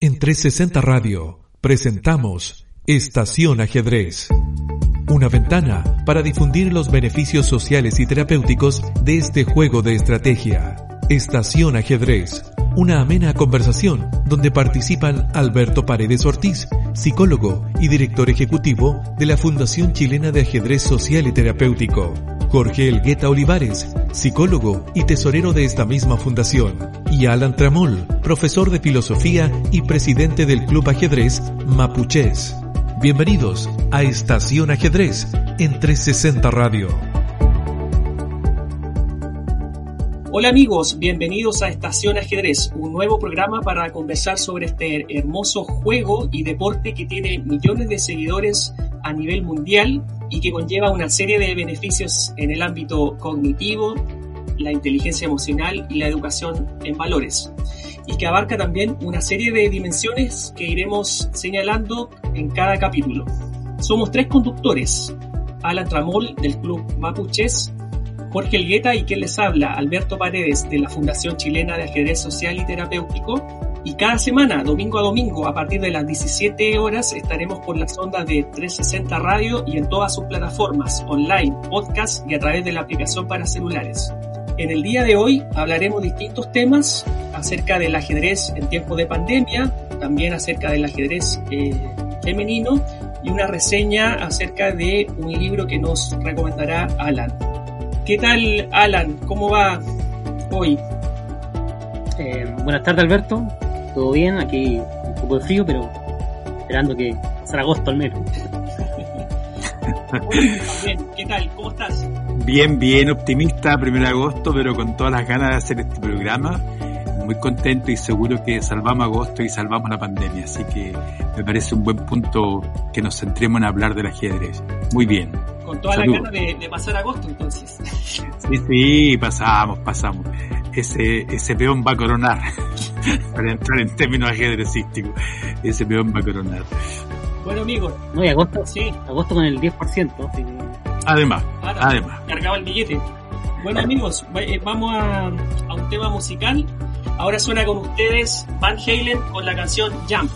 En 360 Radio presentamos Estación Ajedrez. Una ventana para difundir los beneficios sociales y terapéuticos de este juego de estrategia. Estación Ajedrez. Una amena conversación donde participan Alberto Paredes Ortiz, psicólogo y director ejecutivo de la Fundación Chilena de Ajedrez Social y Terapéutico. Jorge Elgueta Olivares, psicólogo y tesorero de esta misma fundación. Y Alan Tramol, profesor de filosofía y presidente del Club Ajedrez Mapuches. Bienvenidos a Estación Ajedrez en 360 Radio. Hola amigos, bienvenidos a Estación Ajedrez, un nuevo programa para conversar sobre este hermoso juego y deporte que tiene millones de seguidores a nivel mundial y que conlleva una serie de beneficios en el ámbito cognitivo, la inteligencia emocional y la educación en valores. Y que abarca también una serie de dimensiones que iremos señalando en cada capítulo. Somos tres conductores, Alan Tramol del Club Mapuches, Jorge Elgueta y quien les habla, Alberto Paredes de la Fundación Chilena de Ajedrez Social y Terapéutico, y cada semana, domingo a domingo, a partir de las 17 horas, estaremos por las ondas de 360 Radio y en todas sus plataformas, online, podcast y a través de la aplicación para celulares. En el día de hoy hablaremos distintos temas acerca del ajedrez en tiempo de pandemia, también acerca del ajedrez eh, femenino y una reseña acerca de un libro que nos recomendará Alan. ¿Qué tal, Alan? ¿Cómo va hoy? Eh, buenas tardes, Alberto todo bien, aquí un poco de frío, pero esperando que sea agosto al menos. ¿Qué tal? ¿Cómo estás? Bien, bien, optimista, primero de agosto, pero con todas las ganas de hacer este programa. Muy contento y seguro que salvamos agosto y salvamos la pandemia. Así que me parece un buen punto que nos centremos en hablar del ajedrez. Muy bien. Con todas las ganas de, de pasar agosto, entonces. Sí, sí, pasamos, pasamos. Ese, ese peón va a coronar. para entrar en términos ajedrecísticos. Ese peón va a coronar. Bueno, amigos. No, y agosto, sí. Agosto con el 10%. Además, además. Cargaba el billete. Bueno, amigos, eh, vamos a, a un tema musical. Ahora suena con ustedes Van Halen con la canción Jump.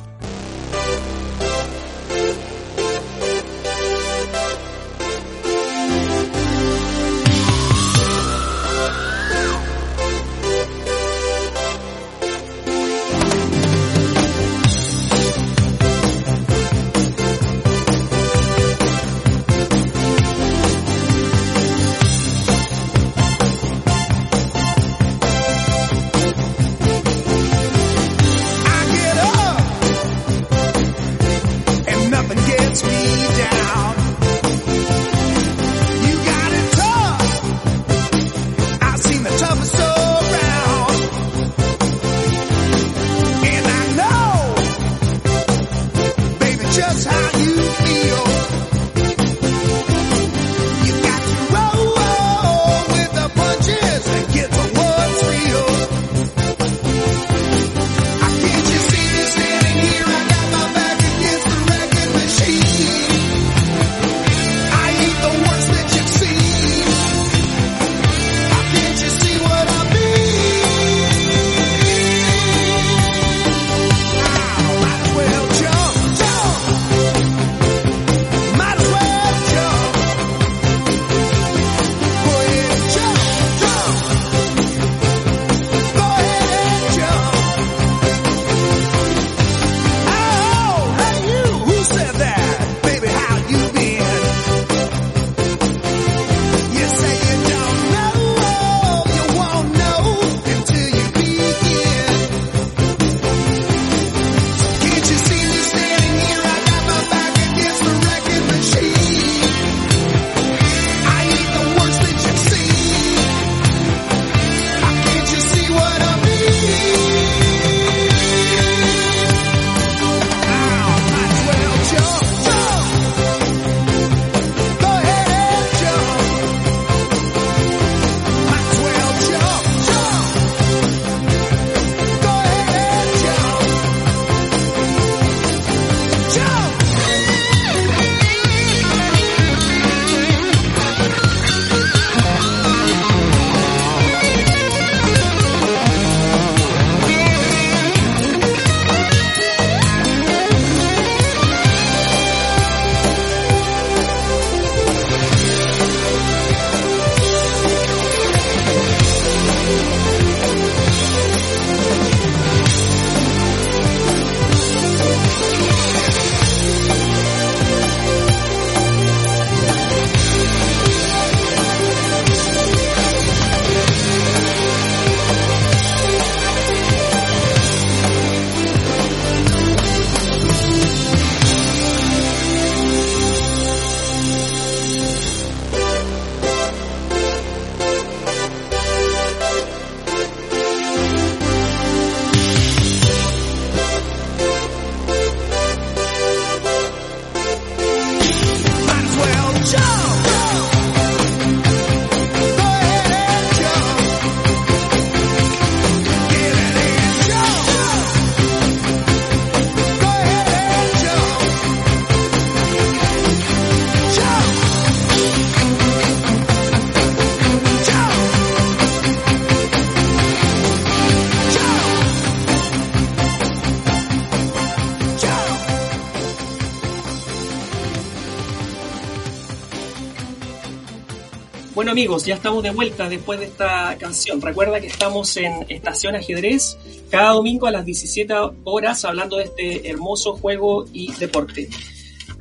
Amigos, ya estamos de vuelta después de esta canción. Recuerda que estamos en Estación Ajedrez cada domingo a las 17 horas hablando de este hermoso juego y deporte.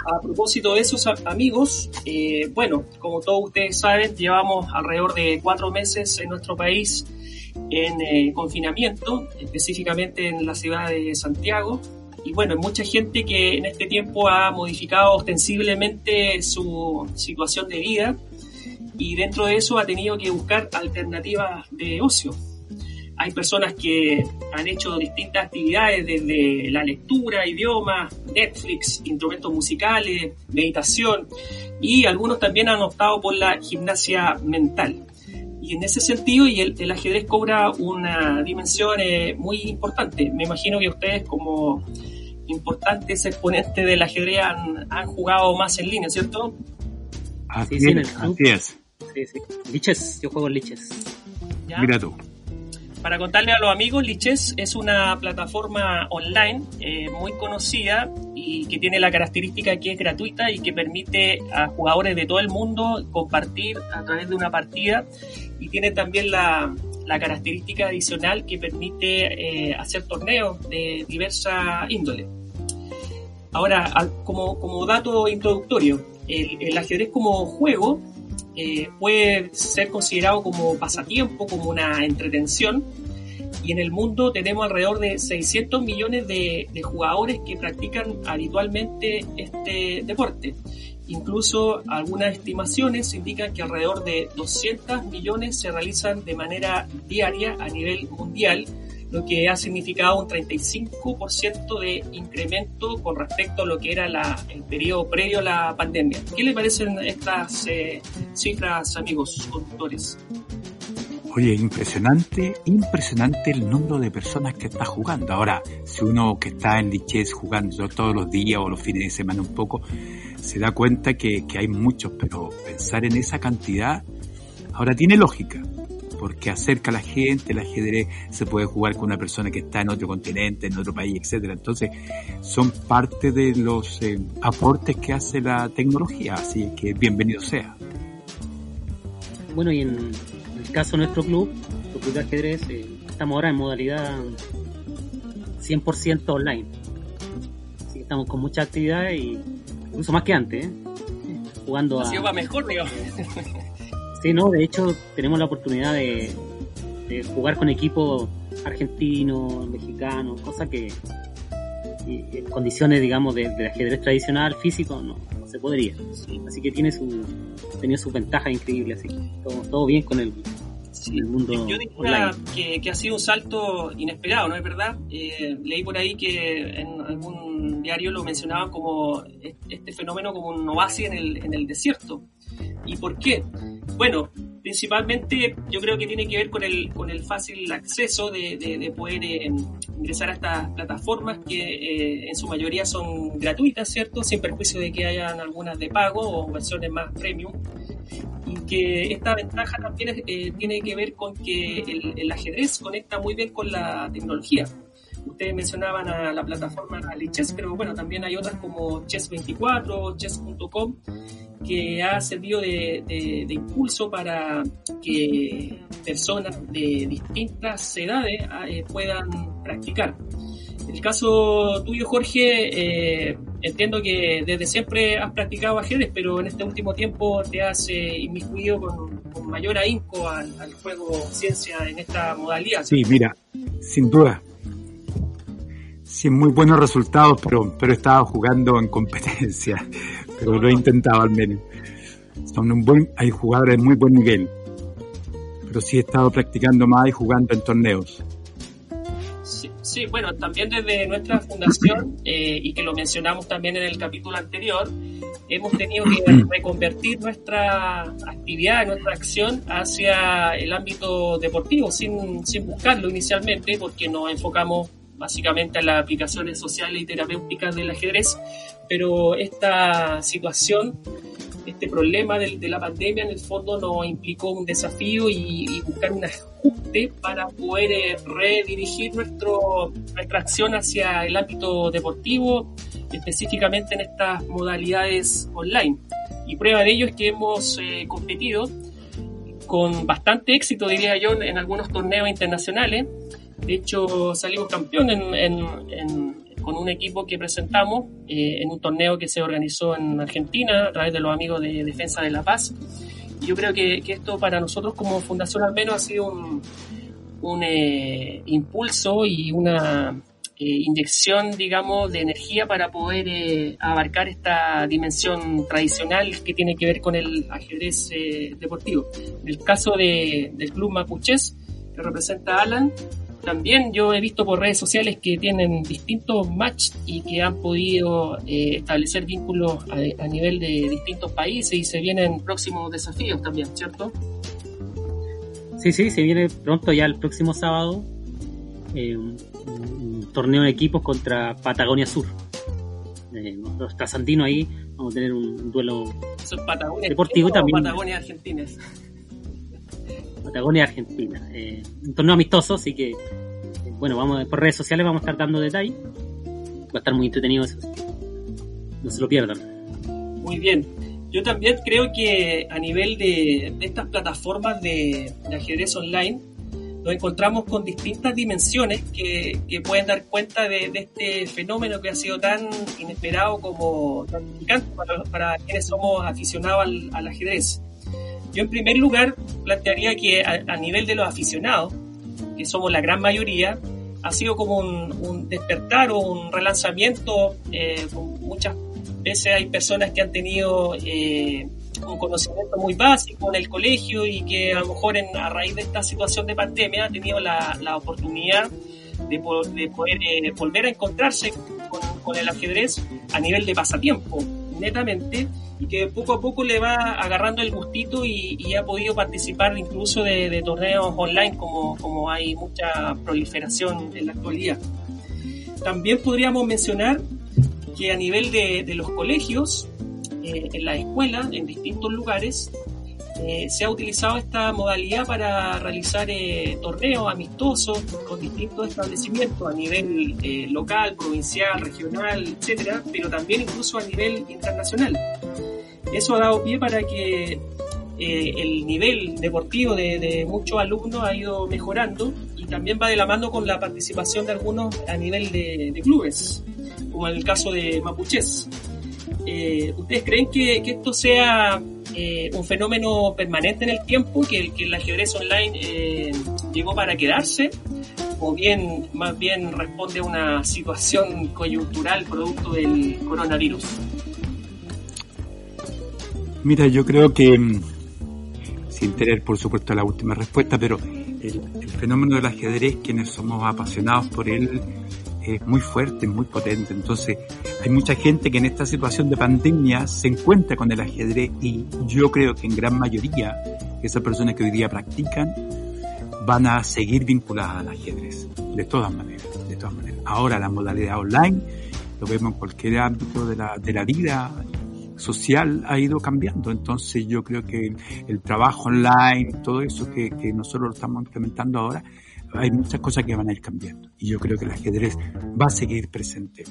A propósito de esos amigos, eh, bueno, como todos ustedes saben, llevamos alrededor de cuatro meses en nuestro país en eh, confinamiento, específicamente en la ciudad de Santiago. Y bueno, hay mucha gente que en este tiempo ha modificado ostensiblemente su situación de vida y dentro de eso ha tenido que buscar alternativas de ocio. Hay personas que han hecho distintas actividades desde la lectura, idiomas, Netflix, instrumentos musicales, meditación y algunos también han optado por la gimnasia mental. Y en ese sentido, y el, ajedrez cobra una dimensión eh, muy importante. Me imagino que ustedes como importantes exponentes del ajedrez han, han jugado más en línea, ¿cierto? Así, es, así es. Sí, sí. Liches, yo juego en Liches. Mira tú. Para contarle a los amigos, Liches es una plataforma online eh, muy conocida y que tiene la característica que es gratuita y que permite a jugadores de todo el mundo compartir a través de una partida y tiene también la, la característica adicional que permite eh, hacer torneos de diversa índole. Ahora, como, como dato introductorio, el, el ajedrez como juego eh, puede ser considerado como pasatiempo, como una entretención. Y en el mundo tenemos alrededor de 600 millones de, jugadores que practican habitualmente este deporte. Incluso algunas estimaciones indican que alrededor de 200 millones se realizan de manera diaria a nivel mundial lo que ha significado un 35% de incremento con respecto a lo que era el periodo previo a la pandemia. ¿Qué le parecen estas eh, cifras, amigos conductores? Oye, impresionante, impresionante el número de personas que está jugando. Ahora, si uno que está en Lichess jugando todos los días o los fines de semana un poco, se da cuenta que, que hay muchos, pero pensar en esa cantidad, ahora tiene lógica porque acerca a la gente, el ajedrez se puede jugar con una persona que está en otro continente, en otro país, etcétera. Entonces, son parte de los eh, aportes que hace la tecnología, así que bienvenido sea. Bueno, y en el caso de nuestro club, el club de ajedrez, eh, estamos ahora en modalidad 100% online. Así que estamos con mucha actividad y incluso más que antes, ¿eh? jugando a... Así va mejor, digo. Sí, no, de hecho tenemos la oportunidad de, jugar con equipos argentinos, mexicanos, cosa que en condiciones, digamos, de, ajedrez tradicional, físico, no, se podría. Así que tiene su, tenido sus ventajas increíbles, así todo, todo bien con el, mundo Yo diría que, que, ha sido un salto inesperado, ¿no es verdad? Eh, leí por ahí que en algún diario lo mencionaban como este fenómeno como un oasis en el, en el desierto. ¿Y por qué? Bueno, principalmente yo creo que tiene que ver con el, con el fácil acceso de, de, poder eh, ingresar a estas plataformas que eh, en su mayoría son gratuitas, ¿cierto? Sin perjuicio de que hayan algunas de pago o versiones más premium. Y que esta ventaja también eh, tiene que ver con que el ajedrez conecta muy bien con la tecnología. Ustedes mencionaban a la plataforma Lichess, pero bueno, también hay otras como Chess24, Chess.com, que ha servido de, impulso para que personas de distintas edades eh, puedan practicar. En el caso tuyo, Jorge, eh, entiendo que desde siempre has practicado ajedrez, pero en este último tiempo te has eh, inmiscuido con, mayor ahínco al, al, juego ciencia en esta modalidad. Sí, mira, sin duda, sin muy buenos resultados, pero, pero he estado jugando en competencia, pero lo he intentado al menos. Son un buen, hay jugadores de muy buen nivel, pero sí he estado practicando más y jugando en torneos. Sí, bueno, también desde nuestra fundación, eh, y que lo mencionamos también en el capítulo anterior, hemos tenido que reconvertir nuestra actividad, nuestra acción hacia el ámbito deportivo, sin, sin buscarlo inicialmente, porque nos enfocamos básicamente a las aplicaciones sociales y terapéuticas del ajedrez, pero esta situación, este problema de, la pandemia en el fondo nos implicó un desafío y, buscar un ajuste para poder eh, redirigir nuestro, nuestra acción hacia el ámbito deportivo, específicamente en estas modalidades online. Y prueba de ello es que hemos eh, competido con bastante éxito, diría yo, en algunos torneos internacionales. De hecho, salimos campeón con un equipo que presentamos eh, en un torneo que se organizó en Argentina a través de los amigos de Defensa de la Paz. Yo creo que, esto para nosotros como Fundación al menos ha sido un, eh, impulso y una eh, inyección, digamos, de energía para poder eh, abarcar esta dimensión tradicional que tiene que ver con el ajedrez eh, deportivo. En el caso de, del Club Mapuches, que representa Alan, también yo he visto por redes sociales que tienen distintos matches y que han podido establecer vínculos a, nivel de distintos países y se vienen próximos desafíos también, ¿cierto? Sí, sí, se viene pronto ya el próximo sábado torneo de equipos contra Patagonia Sur. Eh, los trasandinos ahí vamos a tener un duelo deportivo también. Patagonia Argentina. Patagonia Argentina. Eh, un torneo amistoso, así que, eh, bueno, vamos por redes sociales vamos a estar dando detalles. Va a estar muy entretenido eso. No se lo pierdan. Muy bien. Yo también creo que a nivel de, estas plataformas de ajedrez online, nos encontramos con distintas dimensiones que, pueden dar cuenta de, este fenómeno que ha sido tan inesperado como gratificante para, quienes somos aficionados al, ajedrez. Yo en primer lugar plantearía que a, nivel de los aficionados, que somos la gran mayoría, ha sido como un, despertar o un relanzamiento. Eh, muchas veces hay personas que han tenido eh, un conocimiento muy básico en el colegio y que a lo mejor en, a raíz de esta situación de pandemia ha tenido la, oportunidad de, de poder eh, volver a encontrarse con, con, el ajedrez a nivel de pasatiempo, netamente, y que poco a poco le va agarrando el gustito y, ha podido participar incluso de, torneos online como, como hay mucha proliferación en la actualidad. También podríamos mencionar que a nivel de, los colegios, eh, en la escuela, en distintos lugares, eh, se ha utilizado esta modalidad para realizar eh, torneos amistosos con distintos establecimientos a nivel local, provincial, regional, etcétera, pero también incluso a nivel internacional. Eso ha dado pie para que el nivel deportivo de, muchos alumnos ha ido mejorando y también va de la mano con la participación de algunos a nivel de, de clubes, como en el caso de Mapuches. Eh, ¿ustedes creen que, esto sea eh, un fenómeno permanente en el tiempo, que, el ajedrez online eh, llegó para quedarse? ¿O bien, más bien responde a una situación coyuntural producto del coronavirus? Mira, yo creo que, mm, sin tener por supuesto la última respuesta, pero el, el fenómeno del ajedrez, quienes somos apasionados por él, es muy fuerte, muy potente. Entonces, hay mucha gente que en esta situación de pandemia se encuentra con el ajedrez y yo creo que en gran mayoría esas personas que hoy día practican van a seguir vinculadas al ajedrez, de todas maneras, de todas maneras. Ahora la modalidad online, lo vemos en cualquier ámbito de la, de la vida social ha ido cambiando. Entonces yo creo que el trabajo online, todo eso que, que nosotros lo estamos implementando ahora, hay muchas cosas que van a ir cambiando. Y yo creo que el ajedrez va a seguir presente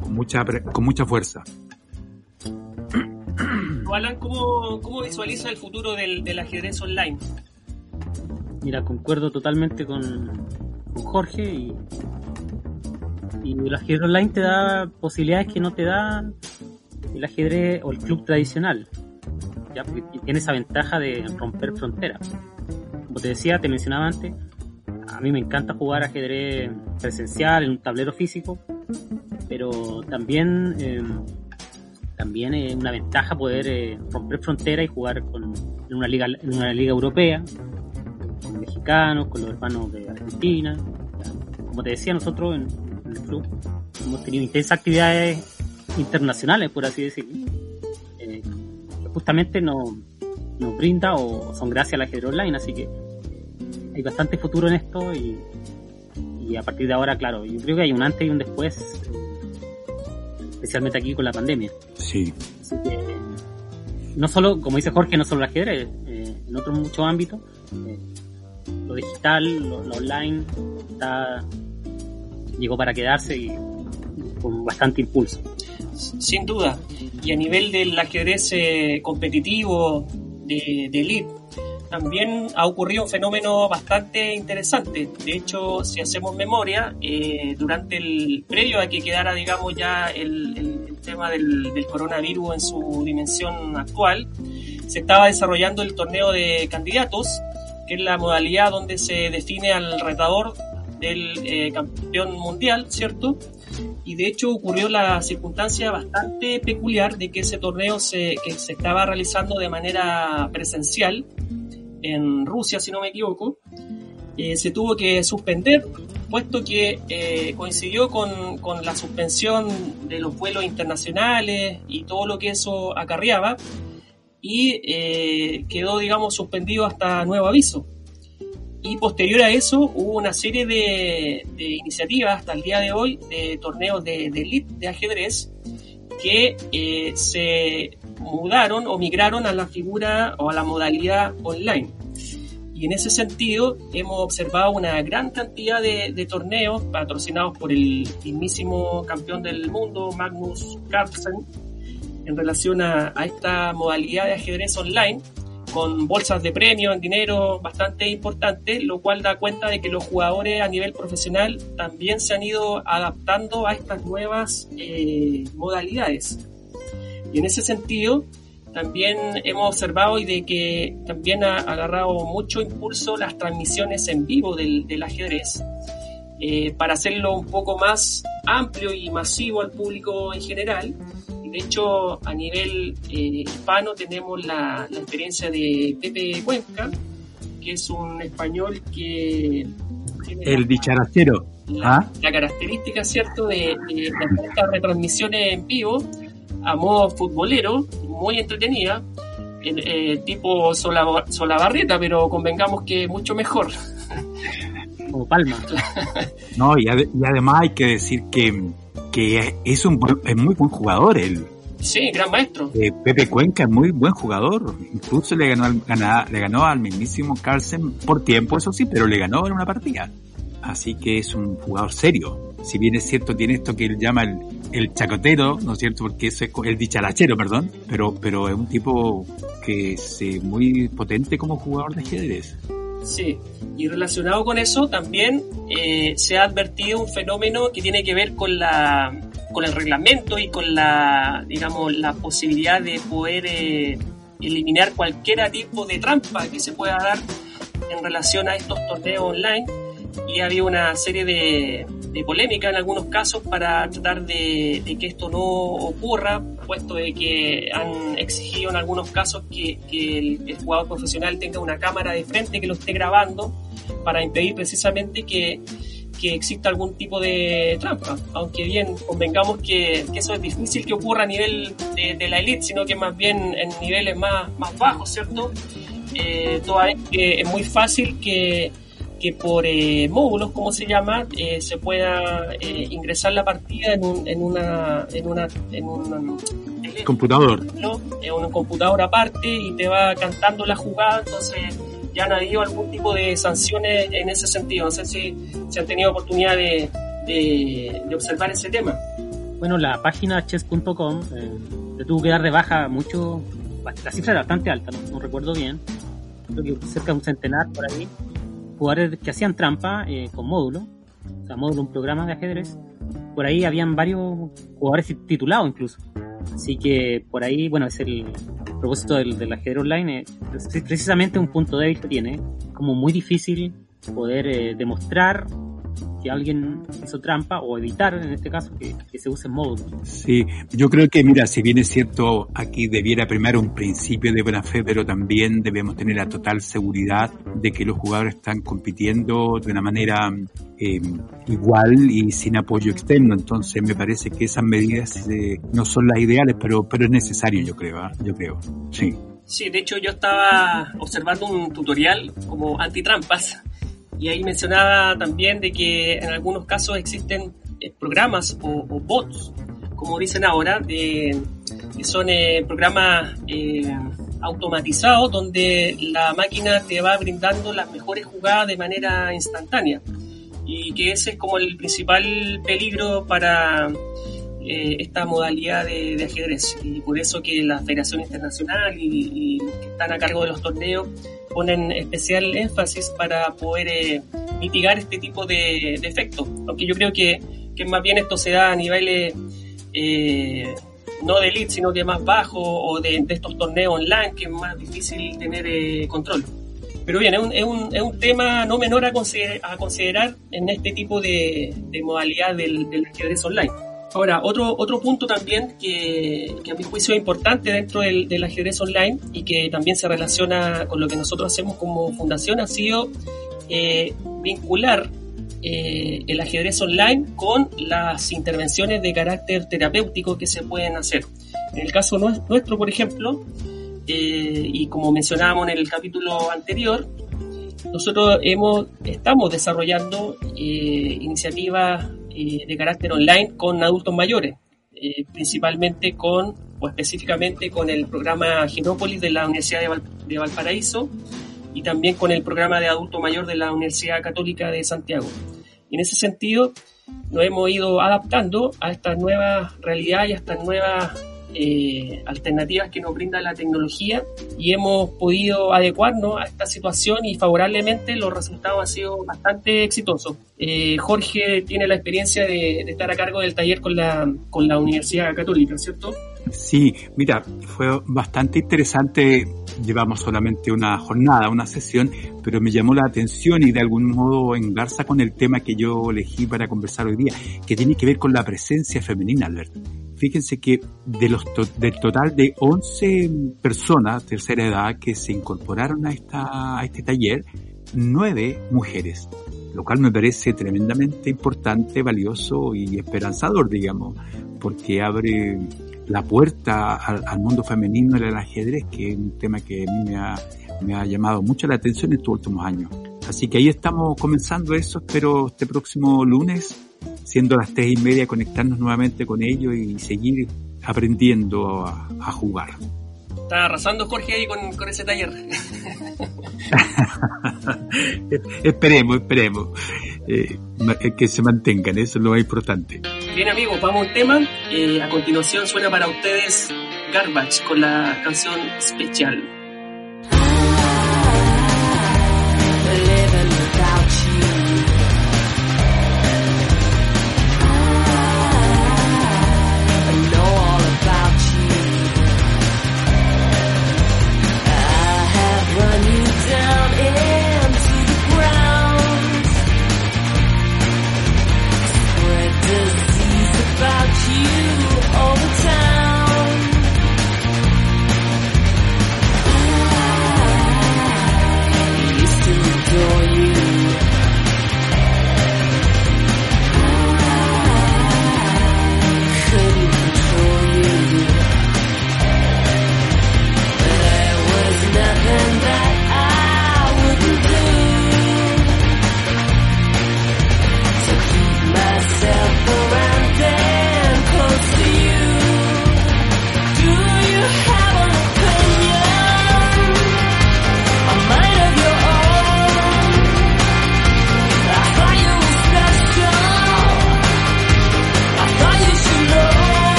con mucha, con mucha fuerza. Alan, ¿cómo, ¿cómo, visualiza el futuro del, del, ajedrez online? Mira, concuerdo totalmente con, con Jorge y, y el ajedrez online te da posibilidades que no te da el ajedrez o el club tradicional. ¿ya? Porque tiene esa ventaja de romper fronteras como te decía, te mencionaba antes, a mí me encanta jugar ajedrez presencial en un tablero físico, pero también, eh, también es una ventaja poder eh, romper fronteras y jugar con, en, una liga, en una liga europea, con mexicanos, con los hermanos de Argentina. Como te decía, nosotros en, el club hemos tenido intensas actividades internacionales, por así decirlo, eh, justamente nos nos brinda o son gracias al ajedrez online, así que hay bastante futuro en esto y, y a partir de ahora, claro, yo creo que hay un antes y un después, especialmente aquí con la pandemia. Sí. Así que, no solo, como dice Jorge, no solo el ajedrez, eh, en otros muchos ámbitos, eh, lo digital, lo, online, está, llegó para quedarse y con bastante impulso. Sin duda. Y a nivel del ajedrez eh, competitivo, de, elite. también ha ocurrido un fenómeno bastante interesante. De hecho, si hacemos memoria, eh, durante el previo a que quedara, digamos, ya el, tema del, coronavirus en su dimensión actual, se estaba desarrollando el torneo de candidatos, que es la modalidad donde se define al retador del eh, campeón mundial, ¿cierto? Y de hecho ocurrió la circunstancia bastante peculiar de que ese torneo se, que se estaba realizando de manera presencial en Rusia, si no me equivoco, eh, se tuvo que suspender, puesto que eh, coincidió con, con, la suspensión de los vuelos internacionales y todo lo que eso acarreaba, y eh, quedó, digamos, suspendido hasta nuevo aviso. Y posterior a eso hubo una serie de, iniciativas hasta el día de hoy de torneos de, elite de ajedrez que se mudaron o migraron a la figura o a la modalidad online. Y en ese sentido hemos observado una gran cantidad de, torneos patrocinados por el mismísimo campeón del mundo, Magnus Carlsen, en relación a esta modalidad de ajedrez online, con bolsas de premio en dinero bastante importantes, lo cual da cuenta de que los jugadores a nivel profesional también se han ido adaptando a estas nuevas eh, modalidades. Y en ese sentido, también hemos observado y de que también ha agarrado mucho impulso las transmisiones en vivo del, ajedrez eh, para hacerlo un poco más amplio y masivo al público en general. De hecho, a nivel eh, hispano tenemos la, experiencia de Pepe Cuenca, que es un español que... El. La, ¿Ah? la característica, ¿cierto?, de, de, de estas retransmisiones en vivo a modo futbolero, muy entretenida, eh, tipo Solabarrieta, pero convengamos que mucho mejor. Como Palma. no, y, además hay que decir que, que es un es muy buen jugador él. Sí, gran maestro. Eh, Pepe Cuenca es muy buen jugador. Incluso le ganó, al, le ganó al mismísimo Carlsen por tiempo, eso sí, pero le ganó en una partida. Así que es un jugador serio. Si bien es cierto, tiene esto que él llama el, el chacotero, ¿no es cierto? Porque es el dicharachero, perdón, pero, pero es un tipo que es eh, muy potente como jugador de ajedrez. Sí, y relacionado con eso también eh, se ha advertido un fenómeno que tiene que ver con la con el reglamento y con la digamos la posibilidad de poder eh, eliminar cualquier tipo de trampa que se pueda dar en relación a estos torneos online. Y había una serie de, de polémica en algunos casos para tratar de, que esto no ocurra, puesto de que han exigido en algunos casos que, el, jugador profesional tenga una cámara de frente que lo esté grabando para impedir precisamente que, exista algún tipo de trampa. Aunque bien convengamos que, eso es difícil que ocurra a nivel de, la elite, sino que más bien en niveles más, más bajos, ¿cierto? Eh, es muy fácil que que por eh, módulos, como se llama, eh, se pueda eh, ingresar la partida en, un, en una en una en un computador, ¿no? en un computador aparte y te va cantando la jugada, entonces ya han habido algún tipo de sanciones en ese sentido. No sé si se han tenido oportunidad de, de, observar ese tema. Bueno, la página chess.com se tuvo que dar de baja mucho, la cifra era bastante alta, no, no recuerdo bien, creo que cerca de un centenar por ahí jugadores que hacían trampa eh, con módulo, o sea, módulo, un programa de ajedrez. Por ahí habían varios jugadores titulados incluso. Así que por ahí, bueno, es el propósito del, del ajedrez online, es precisamente un punto débil que tiene, como muy difícil poder eh, demostrar que alguien hizo trampa o evitar en este caso que, se use módulo. Sí, yo creo que mira, si bien es cierto, aquí debiera primar un principio de buena fe, pero también debemos tener la total seguridad de que los jugadores están compitiendo de una manera eh, igual y sin apoyo externo. Entonces me parece que esas medidas eh, no son las ideales, pero, pero es necesario, yo creo, ¿ah? yo creo. Sí. Sí, de hecho yo estaba observando un tutorial como antitrampas y ahí mencionaba también de que en algunos casos existen eh, programas o, bots, como dicen ahora, que son eh, programas eh, automatizados donde la máquina te va brindando las mejores jugadas de manera instantánea. Y que ese es como el principal peligro para esta modalidad de, ajedrez. Y por eso que la Federación Internacional y, y los que están a cargo de los torneos ponen especial énfasis para poder eh, mitigar este tipo de, efectos. Aunque yo creo que, que, más bien esto se da a niveles eh, no de elite, sino que más bajo o de, estos torneos online que es más difícil tener eh, control. Pero bien, es un, es un, es un, tema no menor a considerar, a considerar en este tipo de, de modalidad del, del ajedrez online. Ahora, otro, otro punto también que, a mi juicio es importante dentro del, del, ajedrez online y que también se relaciona con lo que nosotros hacemos como fundación ha sido eh, vincular eh, el ajedrez online con las intervenciones de carácter terapéutico que se pueden hacer. En el caso nuestro, por ejemplo, eh, y como mencionábamos en el capítulo anterior, nosotros hemos, estamos desarrollando eh, iniciativas de carácter online con adultos mayores, principalmente con, o específicamente con el programa Genópolis de la Universidad de, de Valparaíso, y también con el programa de adulto mayor de la Universidad Católica de Santiago. Y en ese sentido nos hemos ido adaptando a estas nuevas realidades y a estas nuevas eh, alternativas que nos brinda la tecnología y hemos podido adecuarnos a esta situación y favorablemente los resultados han sido bastante exitosos. Eh, Jorge tiene la experiencia de, de, estar a cargo del taller con la, con la Universidad Católica, ¿cierto? Sí, mira, fue bastante interesante. Llevamos solamente una jornada, una sesión, pero me llamó la atención y de algún modo engarza con el tema que yo elegí para conversar hoy día, que tiene que ver con la presencia femenina, Albert. Fíjense que de los del total de 11 personas tercera edad que se incorporaron a, esta, a este taller, 9 mujeres lo cual me parece tremendamente importante, valioso y esperanzador, digamos, porque abre la puerta al, mundo femenino en el ajedrez, que es un tema que a mí me ha, me ha llamado mucho la atención en estos últimos años. Así que ahí estamos comenzando eso, espero este próximo lunes, siendo las tres y media, conectarnos nuevamente con ellos y seguir aprendiendo a, a jugar. Está arrasando Jorge ahí con, con ese taller. esperemos, esperemos. Eh, que se mantengan, eso es lo más importante. Bien amigos, vamos a un tema. Eh, a continuación suena para ustedes Garbage con la canción Special.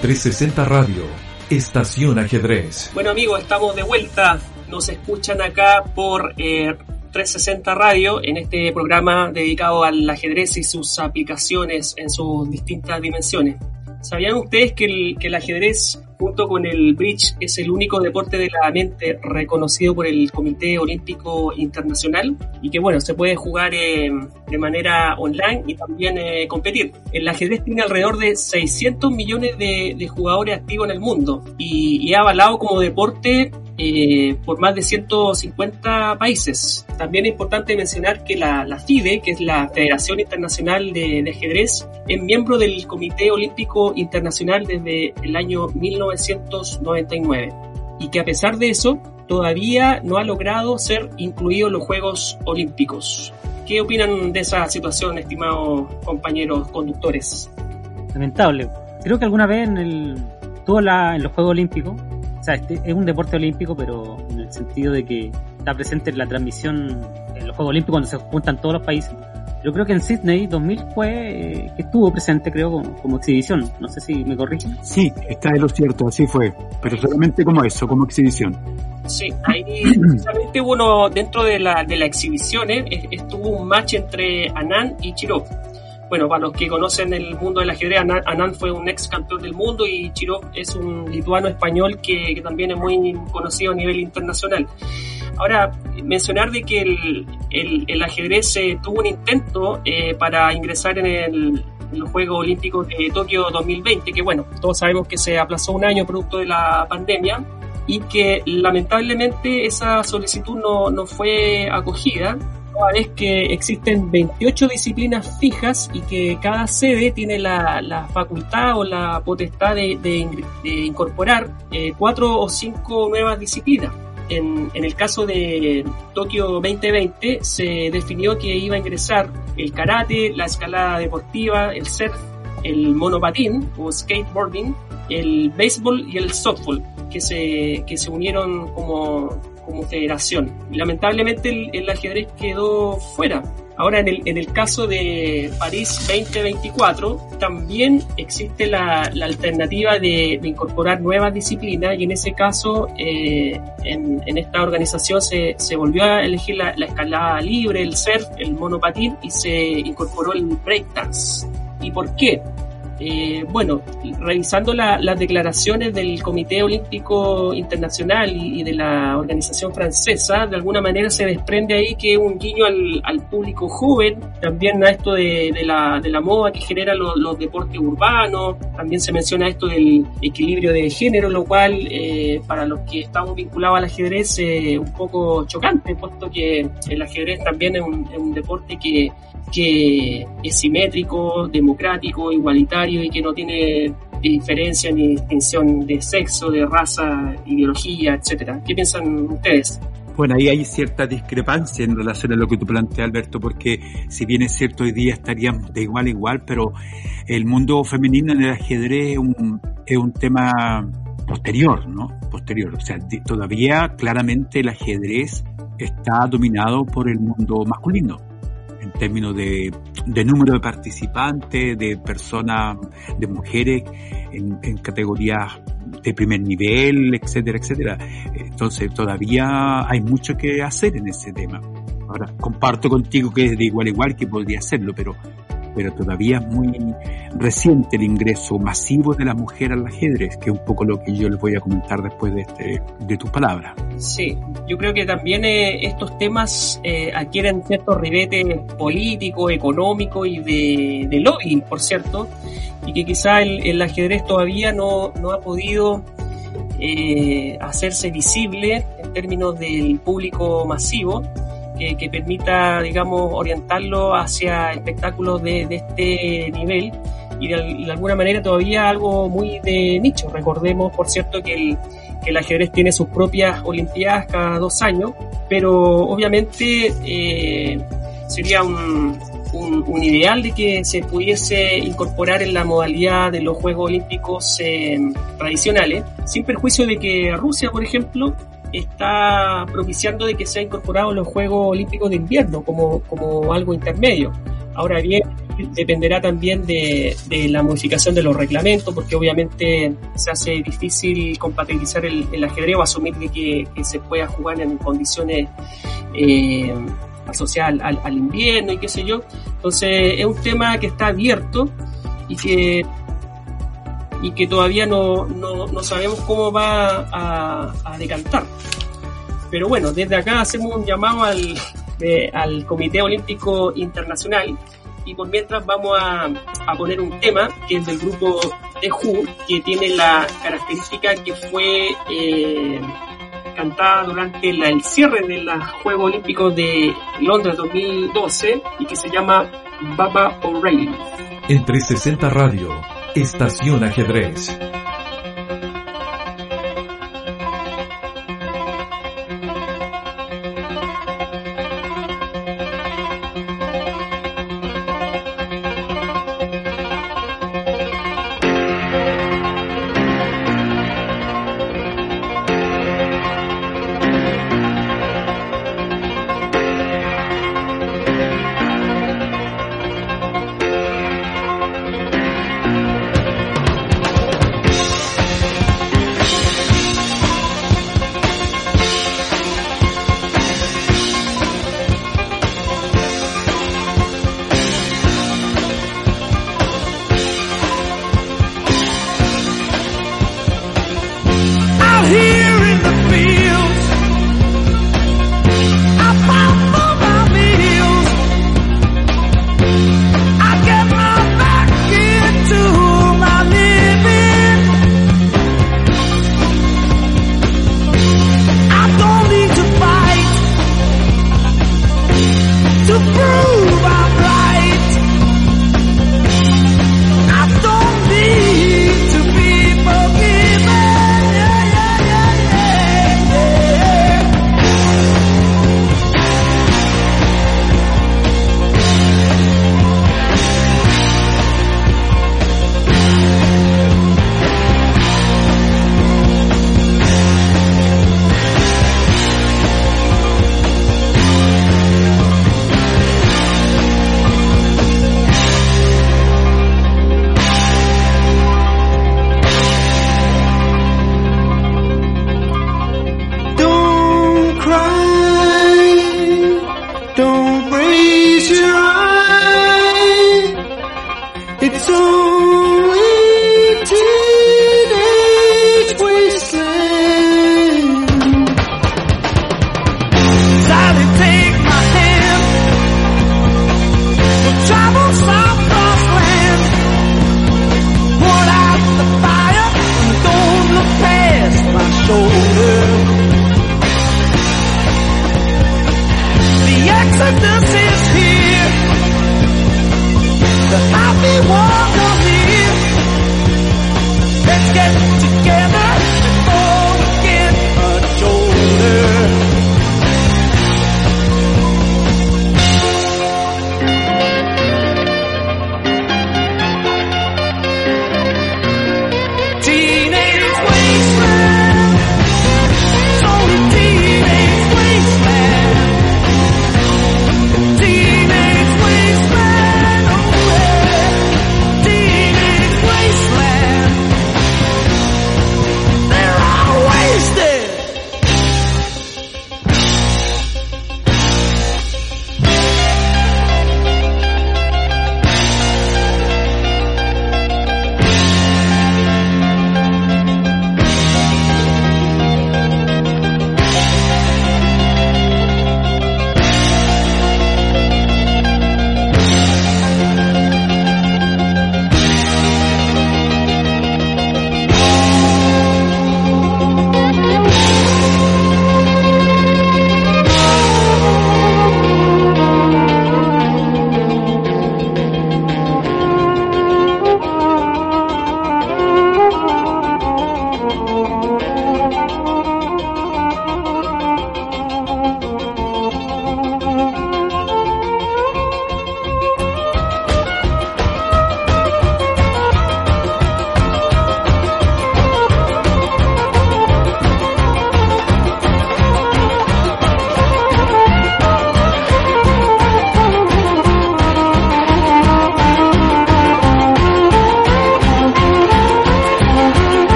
360 Radio, Estación Ajedrez. Bueno amigos, estamos de vuelta. Nos escuchan acá por 360 eh, Radio en este programa dedicado al ajedrez y sus aplicaciones en sus distintas dimensiones. ¿Sabían ustedes que el, que el ajedrez junto con el bridge es el único deporte de la mente reconocido por el Comité Olímpico Internacional y que bueno, se puede jugar eh, de manera online y también eh, competir. El ajedrez tiene alrededor de 600 millones de, jugadores activos en el mundo y, y ha avalado como deporte eh, por más de 150 países. También es importante mencionar que la, FIDE, que es la Federación Internacional de, Ajedrez, es miembro del Comité Olímpico Internacional desde el año 1999 y que a pesar de eso todavía no ha logrado ser incluido en los Juegos Olímpicos. ¿Qué opinan de esa situación, estimados compañeros conductores? Lamentable. Creo que alguna vez en, el, en los Juegos Olímpicos sea, este es un deporte olímpico, pero en el sentido de que está presente en la transmisión en los Juegos Olímpicos cuando se juntan todos los países. Yo creo que en Sydney 2000 fue eh, que estuvo presente, creo, como, exhibición. No sé si me corrigen. Sí, está de lo cierto, así fue. Pero solamente como eso, como exhibición. Sí, ahí precisamente uno dentro de la, de la exhibición eh, estuvo un match entre Anand y Chirov bueno, para los que conocen el mundo del ajedrez, Anand fue un ex campeón del mundo y Chirov es un lituano español que, también es muy conocido a nivel internacional. Ahora, mencionar de que el, ajedrez eh, tuvo un intento eh, para ingresar en el, los Juegos Olímpicos de Tokio 2020, que bueno, todos sabemos que se aplazó un año producto de la pandemia y que lamentablemente esa solicitud no, no fue acogida es que existen 28 disciplinas fijas y que cada sede tiene la, facultad o la potestad de, incorporar eh, cuatro o cinco nuevas disciplinas. En, el caso de Tokio 2020 se definió que iba a ingresar el karate, la escalada deportiva, el surf, el monopatín o skateboarding, el béisbol y el softball, que se, que se unieron como como federación. lamentablemente el, ajedrez quedó fuera. Ahora, en el, en el caso de París 2024, también existe la, alternativa de, incorporar nuevas disciplinas y en ese caso, eh, en, esta organización se, se, volvió a elegir la, la, escalada libre, el surf, el monopatín y se incorporó el breakdance. ¿Y por qué? Eh, bueno, revisando las declaraciones del Comité Olímpico Internacional y, de la organización francesa, de alguna manera se desprende ahí que un guiño al, público joven, también a esto de, la, moda que genera los deportes urbanos, también se menciona esto del equilibrio de género, lo cual eh, para los que estamos vinculados al ajedrez es un poco chocante, puesto que el ajedrez también es un deporte que es simétrico, democrático, igualitario y que no tiene diferencia ni distinción de sexo, de raza, ideología, etcétera. ¿Qué piensan ustedes? Bueno, ahí hay cierta discrepancia en relación a lo que tú planteas, Alberto, porque si bien es cierto, hoy día estaríamos de igual a igual, pero el mundo femenino en el ajedrez es un, es un tema posterior, ¿no? Posterior. O sea, todavía claramente el ajedrez está dominado por el mundo masculino términos de, número de participantes, de personas, de mujeres en, categorías de primer nivel, etcétera, etcétera. Entonces todavía hay mucho que hacer en ese tema. Ahora, comparto contigo que es de igual a igual que podría hacerlo, pero pero todavía es muy reciente el ingreso masivo de la mujer al ajedrez, que es un poco lo que yo les voy a comentar después de, este, de tus palabras. Sí, yo creo que también eh, estos temas eh, adquieren ciertos ribetes políticos, económicos y de, de lobby, por cierto, y que quizá el, ajedrez todavía no, no ha podido eh, hacerse visible en términos del público masivo que, permita, digamos, orientarlo hacia espectáculos de, este nivel y de, alguna manera todavía algo muy de nicho. Recordemos, por cierto, que el, que el ajedrez tiene sus propias Olimpiadas cada dos años, pero obviamente eh, sería un, un, ideal de que se pudiese incorporar en la modalidad de los Juegos Olímpicos eh, tradicionales, sin perjuicio de que Rusia, por ejemplo, está propiciando de que sea incorporado en los Juegos Olímpicos de Invierno como, como algo intermedio. Ahora bien, dependerá también de, la modificación de los reglamentos, porque obviamente se hace difícil compatibilizar el, ajedrez o asumir que, se pueda jugar en condiciones eh, asociadas al, invierno y qué sé yo. Entonces es un tema que está abierto y que y que todavía no, no, sabemos cómo va a, a, decantar. Pero bueno, desde acá hacemos un llamado al, al Comité Olímpico Internacional y por mientras vamos a, a, poner un tema que es del grupo The Who, que tiene la característica que fue eh, cantada durante el cierre de los Juegos Olímpicos de Londres 2012 y que se llama Baba O'Reilly. En 360 Radio, Estación Ajedrez.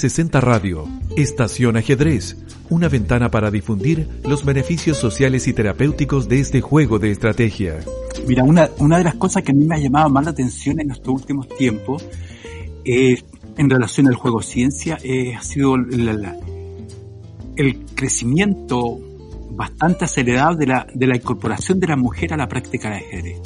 360 Radio, Estación Ajedrez, una ventana para difundir los beneficios sociales y terapéuticos de este juego de estrategia. Mira, una, una de las cosas que a mí me ha llamado más la atención en estos últimos tiempos, eh, en relación al juego ciencia, eh, ha sido el crecimiento bastante acelerado de la, de la incorporación de la mujer a la práctica de ajedrez,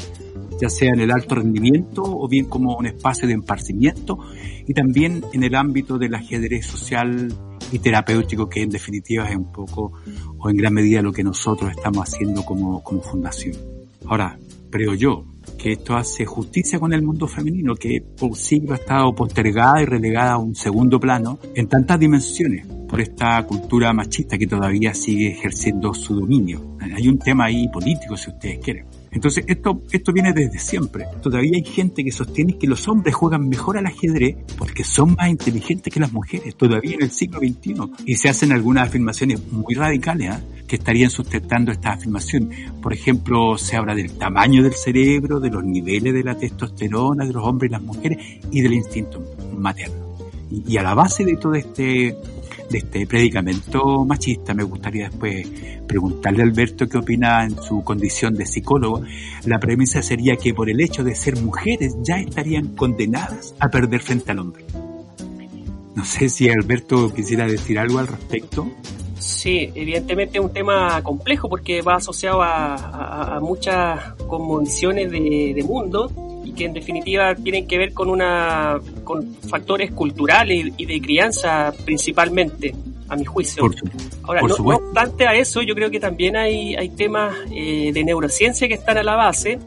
ya sea en el alto rendimiento o bien como un espacio de emparcimiento y también en el ámbito del ajedrez social y terapéutico que en definitiva es un poco o en gran medida lo que nosotros estamos haciendo como, como fundación. Ahora, creo yo que esto hace justicia con el mundo femenino que por siglos ha estado postergada y relegada a un segundo plano en tantas dimensiones por esta cultura machista que todavía sigue ejerciendo su dominio. Hay un tema ahí político, si ustedes quieren. Entonces, esto, esto viene desde siempre. Todavía hay gente que sostiene que los hombres juegan mejor al ajedrez porque son más inteligentes que las mujeres, todavía en el siglo XXI. Y se hacen algunas afirmaciones muy radicales ¿eh? que estarían sustentando esta afirmación. Por ejemplo, se habla del tamaño del cerebro, de los niveles de la testosterona de los hombres y las mujeres y del instinto materno. y a la base de todo este este predicamento machista, me gustaría después preguntarle a Alberto qué opina en su condición de psicólogo. La premisa sería que por el hecho de ser mujeres ya estarían condenadas a perder frente al hombre. No sé si Alberto quisiera decir algo al respecto. Sí, evidentemente es un tema complejo porque va asociado a, muchas condiciones de mundo que en definitiva tienen que ver con una con factores culturales y de crianza principalmente a mi juicio. Ahora, no, obstante a eso, yo creo que también hay, hay temas eh, de neurociencia que están a la base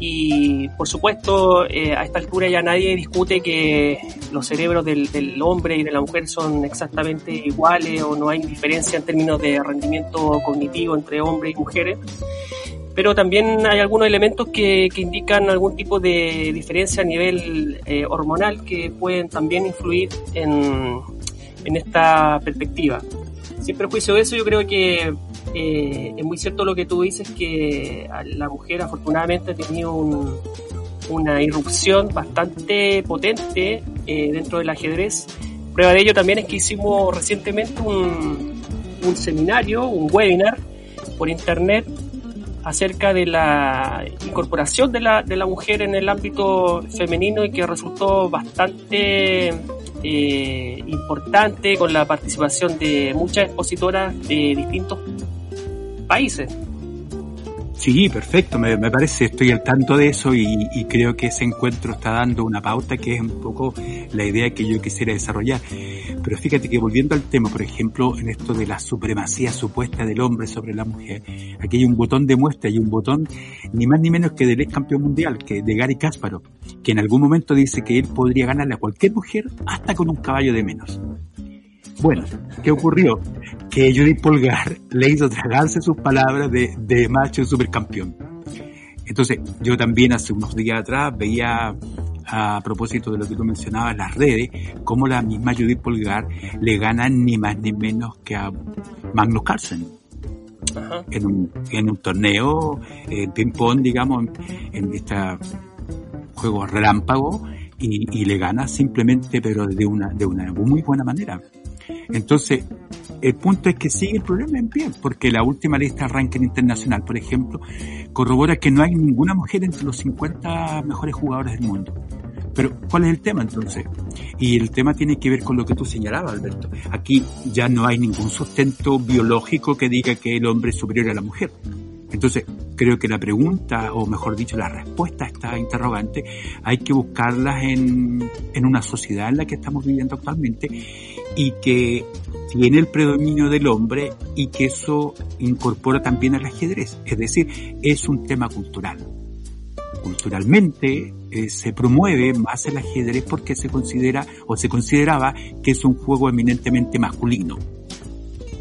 y por supuesto eh, a esta altura ya nadie discute que los cerebros del, del, hombre y de la mujer son exactamente iguales o no hay diferencia en términos de rendimiento cognitivo entre hombres y mujeres pero también hay algunos elementos que, que indican algún tipo de diferencia a nivel eh, hormonal que pueden también influir en, en esta perspectiva. Sin perjuicio de eso, yo creo que eh, es muy cierto lo que tú dices, que la mujer afortunadamente ha tenido una irrupción bastante potente eh, dentro del ajedrez. Prueba de ello también es que hicimos recientemente un, un seminario, un webinar por internet acerca de la incorporación de la, de la mujer en el ámbito femenino y que resultó bastante eh, importante con la participación de muchas expositoras de distintos países. Sí, perfecto, me, parece, estoy al tanto de eso y, creo que ese encuentro está dando una pauta que es un poco la idea que yo quisiera desarrollar. Pero fíjate que volviendo al tema, por ejemplo, en esto de la supremacía supuesta del hombre sobre la mujer, aquí hay un botón de muestra y un botón ni más ni menos que del ex campeón mundial, que de Gary Kasparov, que en algún momento dice que él podría ganarle a cualquier mujer hasta con un caballo de menos. Bueno, ¿qué ocurrió? Que Judith Polgar le hizo tragarse sus palabras de, de macho supercampeón. Entonces, yo también hace unos días atrás veía a propósito de lo que tú mencionabas, las redes, como la misma Judith Polgar le gana ni más ni menos que a Magnus Carlsen. En, un, en un torneo en ping-pong, digamos, en, este juego relámpago, y, y, le gana simplemente, pero de una, de una muy buena manera. Entonces, el punto es que sigue el problema en pie, porque la última lista de ranking internacional, por ejemplo, corrobora que no hay ninguna mujer entre los 50 mejores jugadores del mundo. Pero, ¿cuál es el tema entonces? Y el tema tiene que ver con lo que tú señalabas, Alberto. Aquí ya no hay ningún sustento biológico que diga que el hombre es superior a la mujer. Entonces, creo que la pregunta, o mejor dicho, la respuesta a esta interrogante, hay que buscarlas en, en una sociedad en la que estamos viviendo actualmente y que tiene el predominio del hombre y que eso incorpora también al ajedrez. Es decir, es un tema cultural. Culturalmente eh, se promueve más el ajedrez porque se considera o se consideraba que es un juego eminentemente masculino.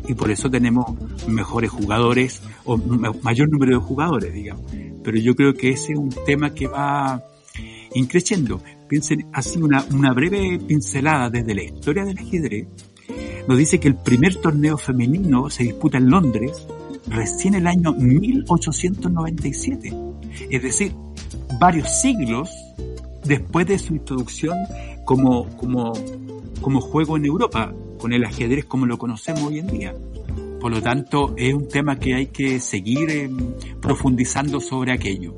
Y por eso tenemos mejores jugadores o mayor número de jugadores, digamos. Pero yo creo que ese es un tema que va increciendo. Piensen así una, una breve pincelada desde la historia del ajedrez. Nos dice que el primer torneo femenino se disputa en Londres recién el año 1897. Es decir, varios siglos después de su introducción como, como como juego en Europa, con el ajedrez como lo conocemos hoy en día. Por lo tanto, es un tema que hay que seguir eh, profundizando sobre aquello.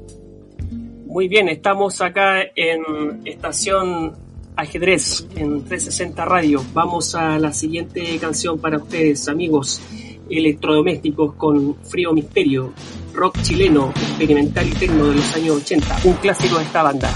Muy bien, estamos acá en estación ajedrez en 360 Radio. Vamos a la siguiente canción para ustedes, amigos electrodomésticos con Frío Misterio, rock chileno, experimental y tecno de los años 80, un clásico de esta banda.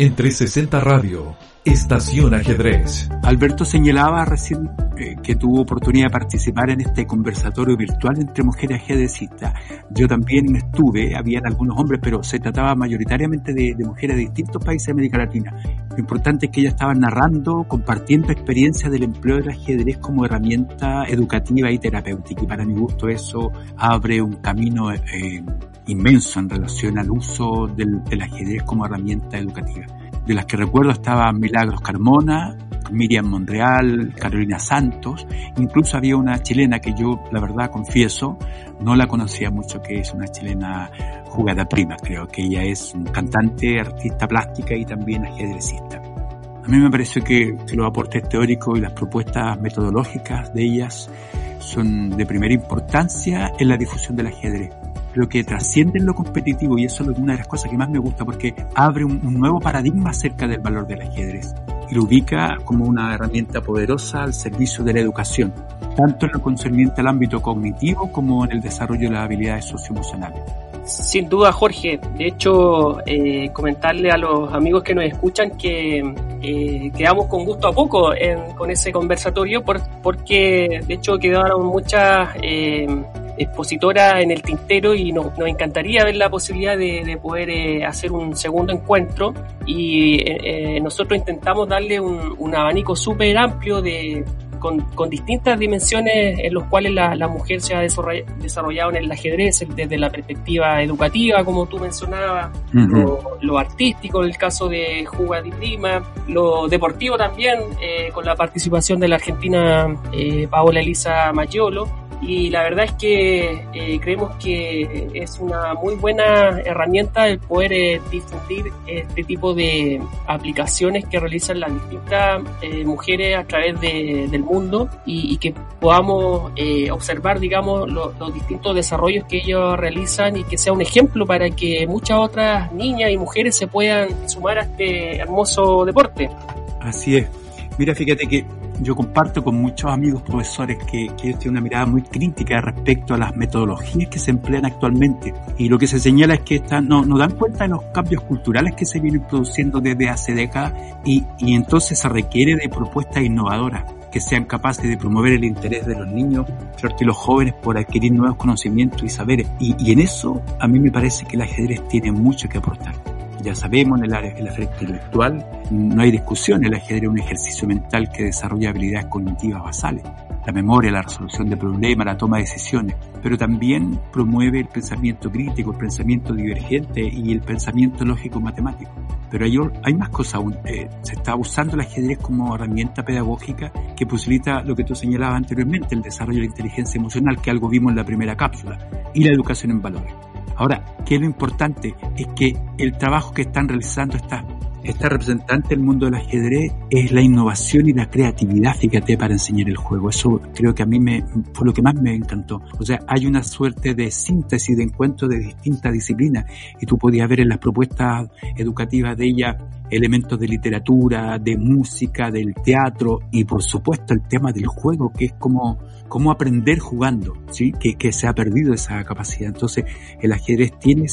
En 360 Radio, Estación Ajedrez. Alberto señalaba recién eh, que tuvo oportunidad de participar en este conversatorio virtual entre mujeres ajedrecistas. Yo también estuve, habían algunos hombres, pero se trataba mayoritariamente de, mujeres de distintos países de América Latina. Lo importante es que ellas estaban narrando, compartiendo experiencias del empleo del ajedrez como herramienta educativa y terapéutica. Y para mi gusto eso abre un camino eh, inmenso en relación al uso del, del ajedrez como herramienta educativa de las que recuerdo estaba Milagros Carmona, Miriam Monreal, Carolina Santos, incluso había una chilena que yo, la verdad, confieso, no la conocía mucho, que es una chilena jugada prima, creo que ella es un cantante, artista plástica y también ajedrecista. A mí me parece que, que los aportes teóricos y las propuestas metodológicas de ellas son de primera importancia en la difusión del ajedrez pero que trascienden lo competitivo y eso es una de las cosas que más me gusta porque abre un, nuevo paradigma acerca del valor del ajedrez y lo ubica como una herramienta poderosa al servicio de la educación, tanto en lo concerniente al ámbito cognitivo como en el desarrollo de las habilidades socioemocionales. Sin duda, Jorge. De hecho, eh, comentarle a los amigos que nos escuchan que eh, quedamos con gusto a poco con ese conversatorio porque, de hecho, quedaron muchas eh, expositora en el tintero y nos, encantaría ver la posibilidad de, poder eh, hacer un segundo encuentro y eh, eh, nosotros intentamos darle un, abanico súper amplio de con, distintas dimensiones en los cuales la, mujer se ha desarrollado en el ajedrez desde la perspectiva educativa, como tú mencionabas, lo, artístico, en el caso de Juga Di Prima, lo deportivo también, con la participación de la argentina Paola Elisa Mayolo, y la verdad es que eh, creemos que es una muy buena herramienta el poder eh, difundir este tipo de aplicaciones que realizan las distintas eh, mujeres a través del mundo y, que podamos observar, digamos, los distintos desarrollos que ellos realizan y que sea un ejemplo para que muchas otras niñas y mujeres se puedan sumar a este hermoso deporte. Así es. Mira, fíjate que yo comparto con muchos amigos profesores que, que ellos tienen una mirada muy crítica respecto a las metodologías que se emplean actualmente. Y lo que se señala es que están, no, no dan cuenta de los cambios culturales que se vienen produciendo desde hace décadas y, y entonces se requiere de propuestas innovadoras que sean capaces de promover el interés de los niños y los jóvenes por adquirir nuevos conocimientos y saberes. Y, y en eso a mí me parece que el ajedrez tiene mucho que aportar ya sabemos, en el área en la intelectual no hay discusión, el ajedrez es un ejercicio mental que desarrolla habilidades cognitivas basales, la memoria, la resolución de problemas, la toma de decisiones, pero también promueve el pensamiento crítico, el pensamiento divergente y el pensamiento lógico-matemático. Pero hay, hay más cosas aún. Eh, se está usando el ajedrez como herramienta pedagógica que posibilita lo que tú señalabas anteriormente, el desarrollo de la inteligencia emocional, que algo vimos en la primera cápsula, y la educación en valores. Ahora, ¿qué es lo importante? Es que el trabajo que están realizando estas esta representante del mundo del ajedrez es la innovación y la creatividad, fíjate, para enseñar el juego. Eso creo que a mí me, fue lo que más me encantó. O sea, hay una suerte de síntesis, de encuentro de distintas disciplinas y tú podías ver en las propuestas educativas de ella elementos de literatura, de música, del teatro y por supuesto el tema del juego, que es como, como aprender jugando, ¿sí? Que, se ha perdido esa capacidad. Entonces el ajedrez tiene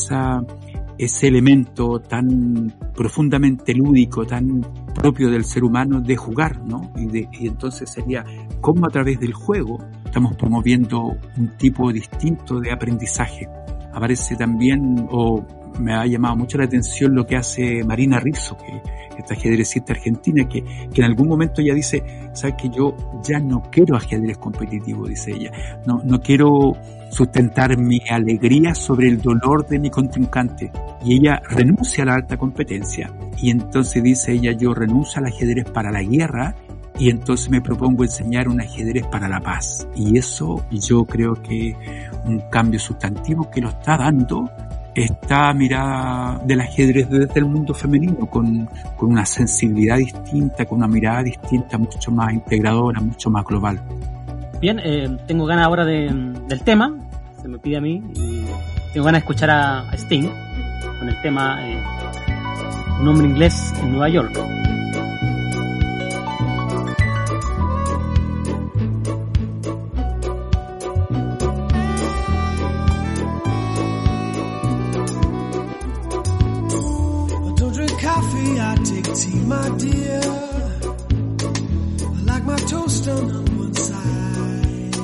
ese elemento tan profundamente lúdico, tan propio del ser humano de jugar, ¿no? Y, y entonces sería cómo a través del juego estamos promoviendo un tipo distinto de aprendizaje. Aparece también, o me ha llamado mucho la atención lo que hace Marina Rizzo, que esta ajedrecista argentina, que, que en algún momento ella dice, sabes que yo ya no quiero ajedrez competitivo, dice ella, no, no quiero sustentar mi alegría sobre el dolor de mi contrincante. Y ella renuncia a la alta competencia. Y entonces dice ella, yo renuncio al ajedrez para la guerra y entonces me propongo enseñar un ajedrez para la paz. Y eso yo creo que un cambio sustantivo que lo está dando esta mirada del ajedrez desde el mundo femenino, con, con, una sensibilidad distinta, con una mirada distinta, mucho más integradora, mucho más global. Bien, eh, tengo ganas ahora de, del tema, se me pide a mí, tengo ganas de escuchar a, Sting con el tema eh, Un hombre inglés en Nueva York. Take tea, my dear. I like my toast on one side.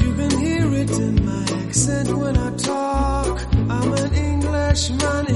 You can hear it in my accent when I talk. I'm an Englishman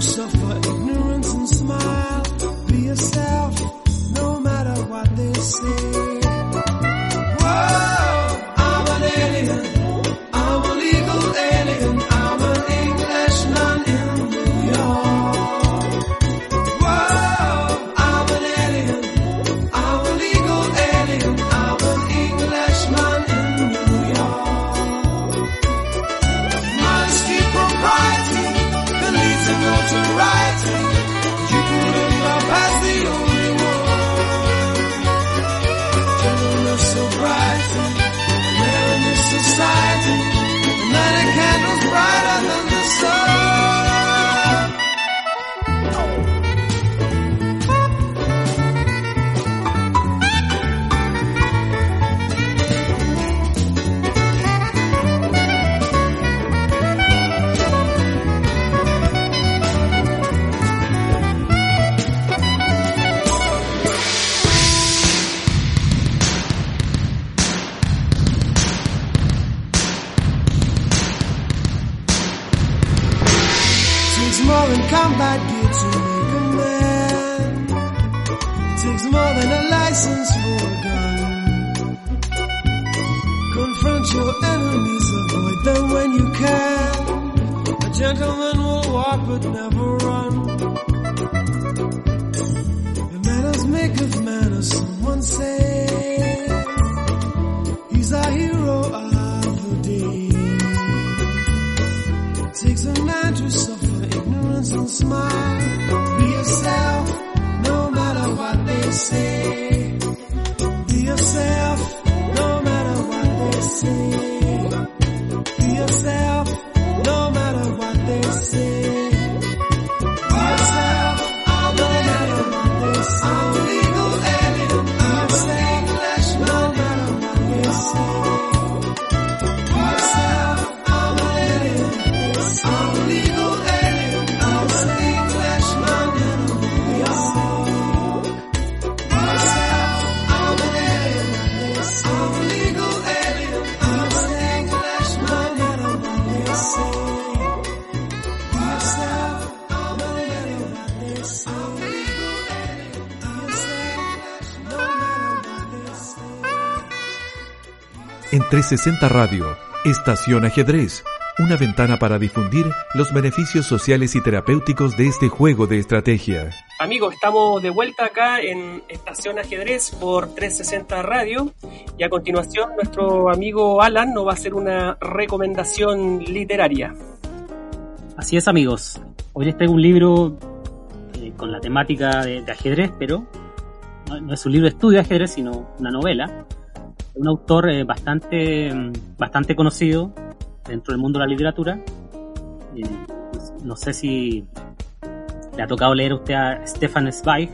suffer ignorance and smile. Be yourself, no matter what they say. 360 Radio, Estación Ajedrez, una ventana para difundir los beneficios sociales y terapéuticos de este juego de estrategia. Amigos, estamos de vuelta acá en Estación Ajedrez por 360 Radio y a continuación nuestro amigo Alan nos va a hacer una recomendación literaria. Así es, amigos. Hoy les traigo un libro eh, con la temática de, de ajedrez, pero no, no es un libro de estudio de ajedrez, sino una novela. Un autor eh, bastante, mm, bastante conocido dentro del mundo de la literatura. Eh, no sé si le ha tocado leer a usted a Stefan Zweig.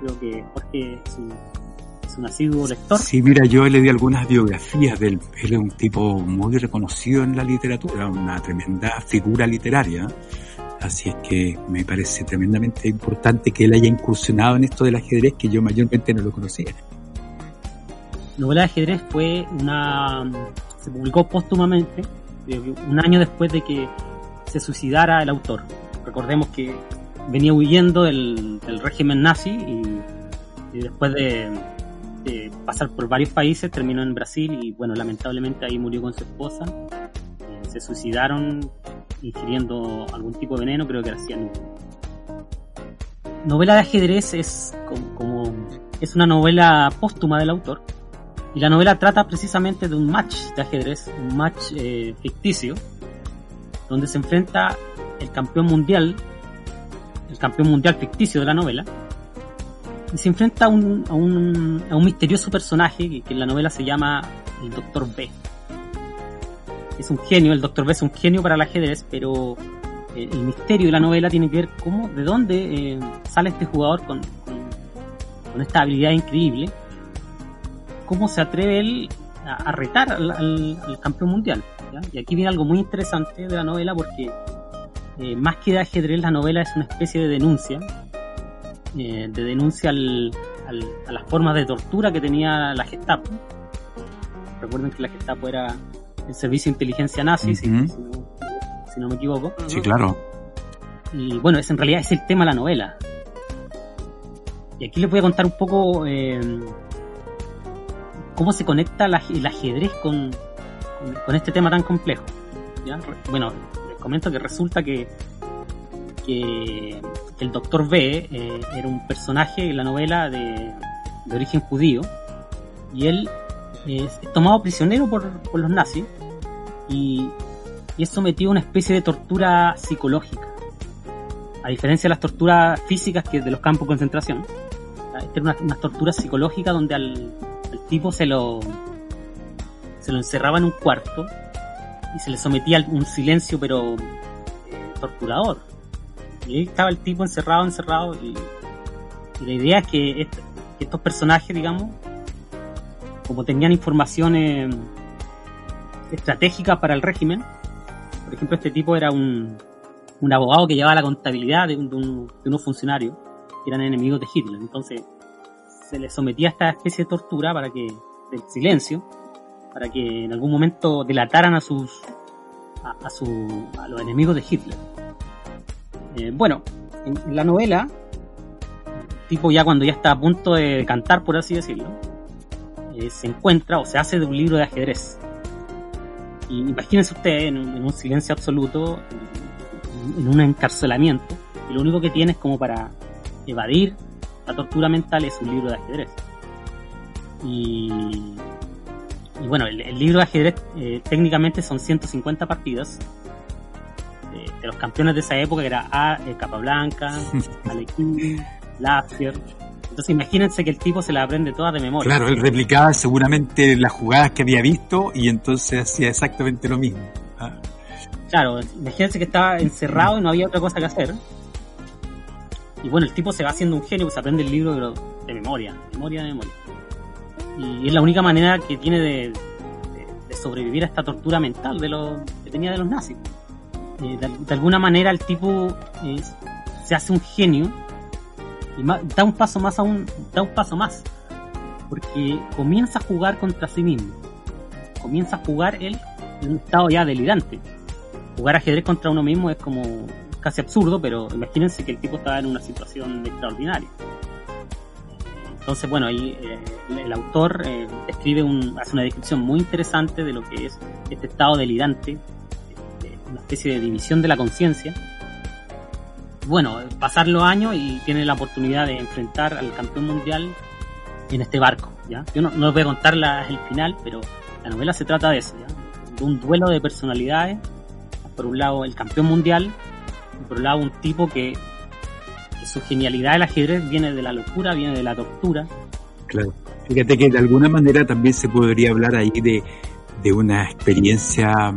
Creo que Jorge es un, asiduo lector. Sí, mira, yo le di algunas biografías del él es un tipo muy reconocido en la literatura, una tremenda figura literaria. Así es que me parece tremendamente importante que él haya incursionado en esto del ajedrez que yo mayormente no lo conocía. Novela de ajedrez fue una. se publicó póstumamente, eh, un año después de que se suicidara el autor. Recordemos que venía huyendo del, régimen nazi y, después de, de pasar por varios países, terminó en Brasil y bueno, lamentablemente ahí murió con su esposa. Eh, se suicidaron ingiriendo algún tipo de veneno, creo que era cianuro. Novela de ajedrez es como, como- es una novela póstuma del autor y la novela trata precisamente de un match de ajedrez, un match eh, ficticio, donde se enfrenta el campeón mundial, el campeón mundial ficticio de la novela, y se enfrenta a un, a un, a un misterioso personaje que, en la novela se llama el Doctor B. Es un genio, el Doctor B es un genio para el ajedrez, pero eh, el misterio de la novela tiene que ver cómo, de dónde eh, sale este jugador con, con, con esta habilidad increíble, cómo se atreve él a, a retar al, al- al campeón mundial. ¿ya? Y aquí viene algo muy interesante de la novela porque eh, más que de ajedrez, la novela es una especie de denuncia, eh, de denuncia al, al- a las formas de tortura que tenía la Gestapo. Recuerden que la Gestapo era el servicio de inteligencia nazi, si- si, no, si no me equivoco. Sí, claro. Y bueno, es en realidad es el tema de la novela. Y aquí les voy a contar un poco eh, cómo se conecta el ajedrez con, este tema tan complejo. Bueno, les comento que resulta que, el Doctor B eh, era un personaje en la novela de, de origen judío y él eh, es tomado prisionero por, los nazis y, es sometido a una especie de tortura psicológica a diferencia de las torturas físicas que de los campos de concentración, esta era una, tortura psicológica donde al tipo se lo se lo encerraba en un cuarto y se le sometía a un silencio pero eh, torturador. Y ahí estaba el tipo encerrado, encerrado y, la idea es que estos personajes, digamos, como tenían información eh, estratégica para el régimen, por ejemplo, este tipo era un, un abogado que llevaba la contabilidad de, un- de un- de unos funcionarios que eran enemigos de Hitler. Entonces se les sometía a esta especie de tortura para que, del silencio, para que en algún momento delataran a sus a, a su, a los enemigos de Hitler. Eh, bueno, en, la novela, el tipo ya cuando ya está a punto de cantar, por así decirlo, eh, se encuentra o se hace de un libro de ajedrez. Y imagínense ustedes en en un silencio absoluto, en, en un encarcelamiento, y lo único que tiene es como para evadir la tortura mental es un libro de ajedrez. Y, y bueno, el, el libro de ajedrez eh, técnicamente son 150 partidas de, de los campeones de esa época, que era A, eh, Capablanca, Alekhine, Lazier. Entonces imagínense que el tipo se la aprende todas de memoria. Claro, él replicaba seguramente las jugadas que había visto y entonces hacía exactamente lo mismo. Ah, Claro, imagínense que estaba encerrado y no había otra cosa que hacer. Y bueno, el tipo se va haciendo un genio, se aprende el libro pero de memoria, memoria de memoria. Y es la única manera que tiene de, de- de sobrevivir a esta tortura mental de lo que tenía de los nazis. Eh, de, de alguna manera el tipo eh, se hace un genio y da un paso más aún, da un paso más. Porque comienza a jugar contra sí mismo. Comienza a jugar él en un estado ya delirante jugar ajedrez contra uno mismo es como casi absurdo, pero imagínense que el tipo estaba en una situación extraordinaria. Entonces, bueno, ahí eh, el, autor eh, escribe un, hace una descripción muy interesante de lo que es este estado delirante, de una especie de división de la conciencia. Bueno, pasar los años y tiene la oportunidad de enfrentar al campeón mundial en este barco, ¿ya? Yo no, no voy a contar la- el final, pero la novela se trata de eso, ¿ya? De un duelo de personalidades por un lado el campeón mundial por un lado un tipo que, su genialidad del ajedrez viene de la locura, viene de la tortura. Claro. Fíjate que de alguna manera también se podría hablar ahí de, de una experiencia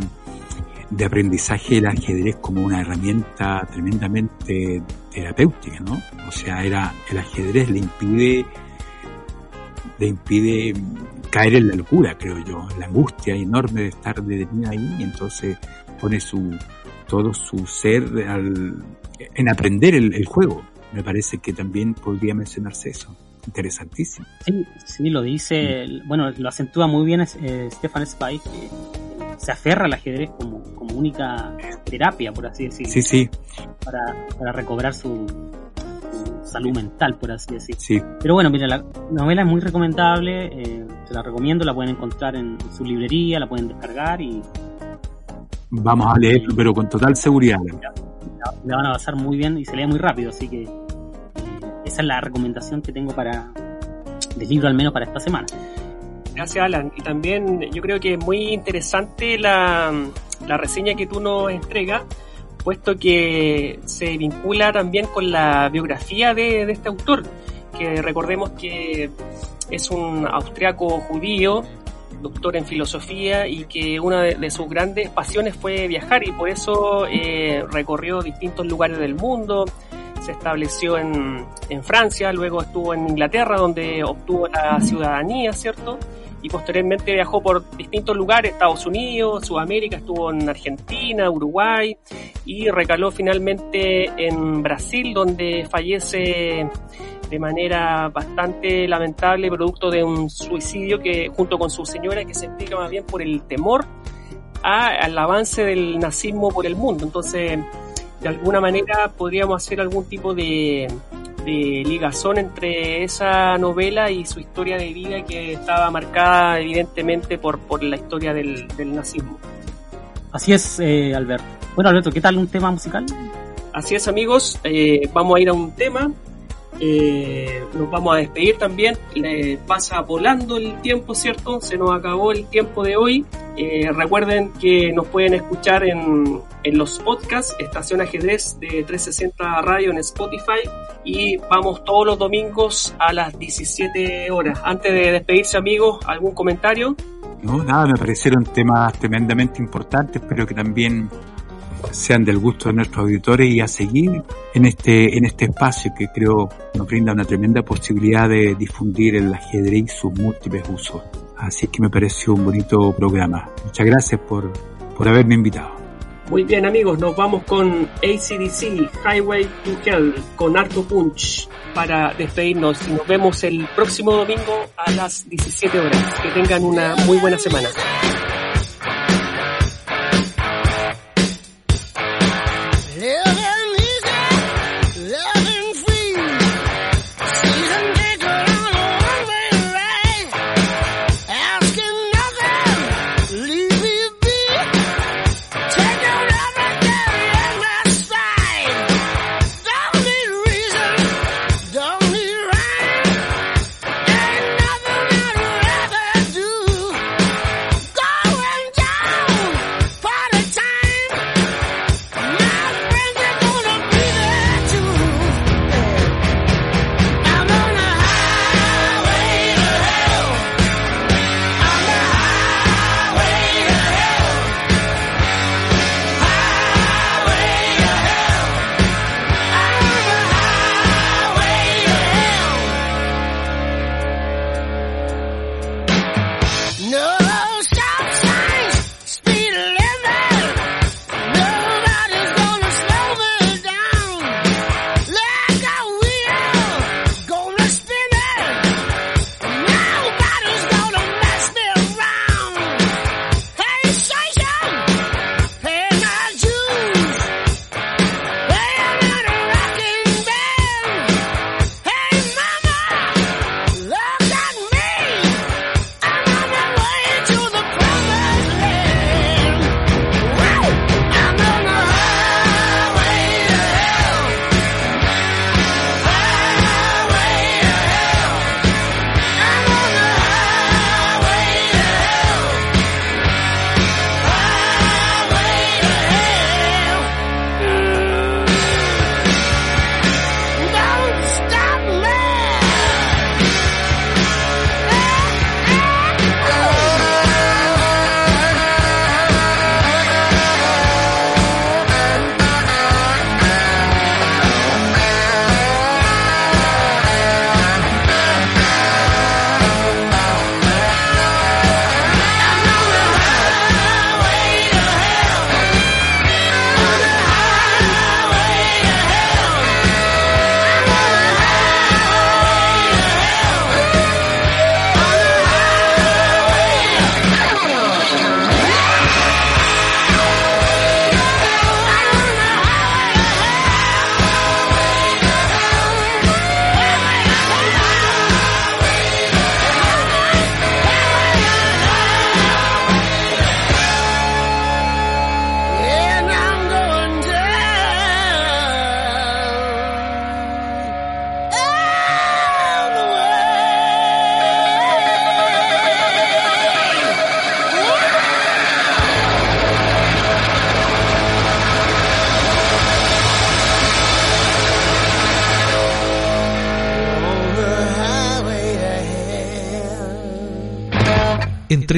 de aprendizaje del ajedrez como una herramienta tremendamente terapéutica, ¿no? O sea, era el ajedrez le impide le impide caer en la locura, creo yo, la angustia enorme de estar detenida ahí, y entonces pone su todo su ser al, en aprender el, el juego. Me parece que también podría mencionarse eso. Interesantísimo. Sí, sí, lo dice, bueno, lo acentúa muy bien eh, Stefan Zweig, que se aferra al ajedrez como, como única terapia, por así decirlo, Sí, sí, para, para recobrar su, su, salud mental, por así decir. Sí, Pero bueno, mira, la novela es muy recomendable, eh, se la recomiendo, la pueden encontrar en su librería, la pueden descargar y vamos a leerlo, pero con total seguridad. la, van a pasar muy bien y se lee muy rápido, así que eh, esa es la recomendación que tengo para del libro al menos para esta semana. Gracias, Alan. Y también yo creo que es muy interesante la, la reseña que tú nos entregas, puesto que se vincula también con la biografía de, de este autor, que recordemos que es un austriaco judío, doctor en filosofía, y que una de, sus grandes pasiones fue viajar, y por eso eh, recorrió distintos lugares del mundo, se estableció en, en Francia, luego estuvo en Inglaterra, donde obtuvo la ciudadanía, ¿cierto? y posteriormente viajó por distintos lugares, Estados Unidos, Sudamérica, estuvo en Argentina, Uruguay y recaló finalmente en Brasil, donde fallece de manera bastante lamentable producto de un suicidio que junto con su señora que se explica más bien por el temor a- al avance del nazismo por el mundo. Entonces, de alguna manera podríamos hacer algún tipo de, de ligazón entre esa novela y su historia de vida que estaba marcada evidentemente por, por la historia del, del nazismo. Así es, eh, Alberto. Bueno, Alberto, ¿qué tal un tema musical? Así es amigos, eh, vamos a ir a un tema, eh, nos vamos a despedir también, le pasa volando el tiempo, ¿cierto? Se nos acabó el tiempo de hoy. Eh, recuerden que nos pueden escuchar en, en los podcasts, Estación Ajedrez de 360 Radio en Spotify y vamos todos los domingos a las 17 horas. Antes de despedirse amigos, ¿algún comentario? No, nada, me parecieron temas tremendamente importantes, pero que también sean del gusto de nuestros auditores y a seguir en este, en este espacio que creo nos brinda una tremenda posibilidad de difundir el ajedrez y sus múltiples usos. Así que me pareció un bonito programa. Muchas gracias por, por haberme invitado. Muy bien amigos, nos vamos con ACDC, Highway to Hell, con Arto Punch para despedirnos y nos vemos el próximo domingo a las 17 horas. Que tengan una muy buena semana.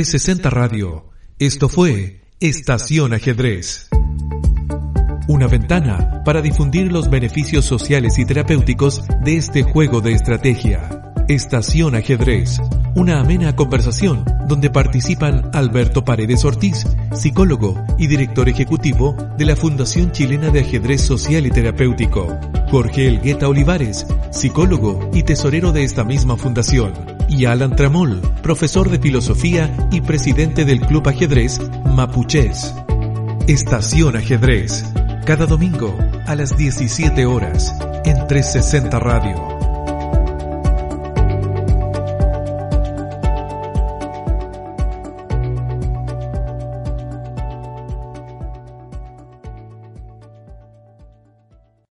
360 Radio, esto fue Estación Ajedrez. Una ventana para difundir los beneficios sociales y terapéuticos de este juego de estrategia. Estación Ajedrez. Una amena conversación donde participan Alberto Paredes Ortiz, psicólogo y director ejecutivo de la Fundación Chilena de Ajedrez Social y Terapéutico. Jorge Elgueta Olivares, psicólogo y tesorero de esta misma fundación. Y Alan Tramol, profesor de filosofía y presidente del Club Ajedrez Mapuches. Estación Ajedrez. Cada domingo a las 17 horas en 360 Radio.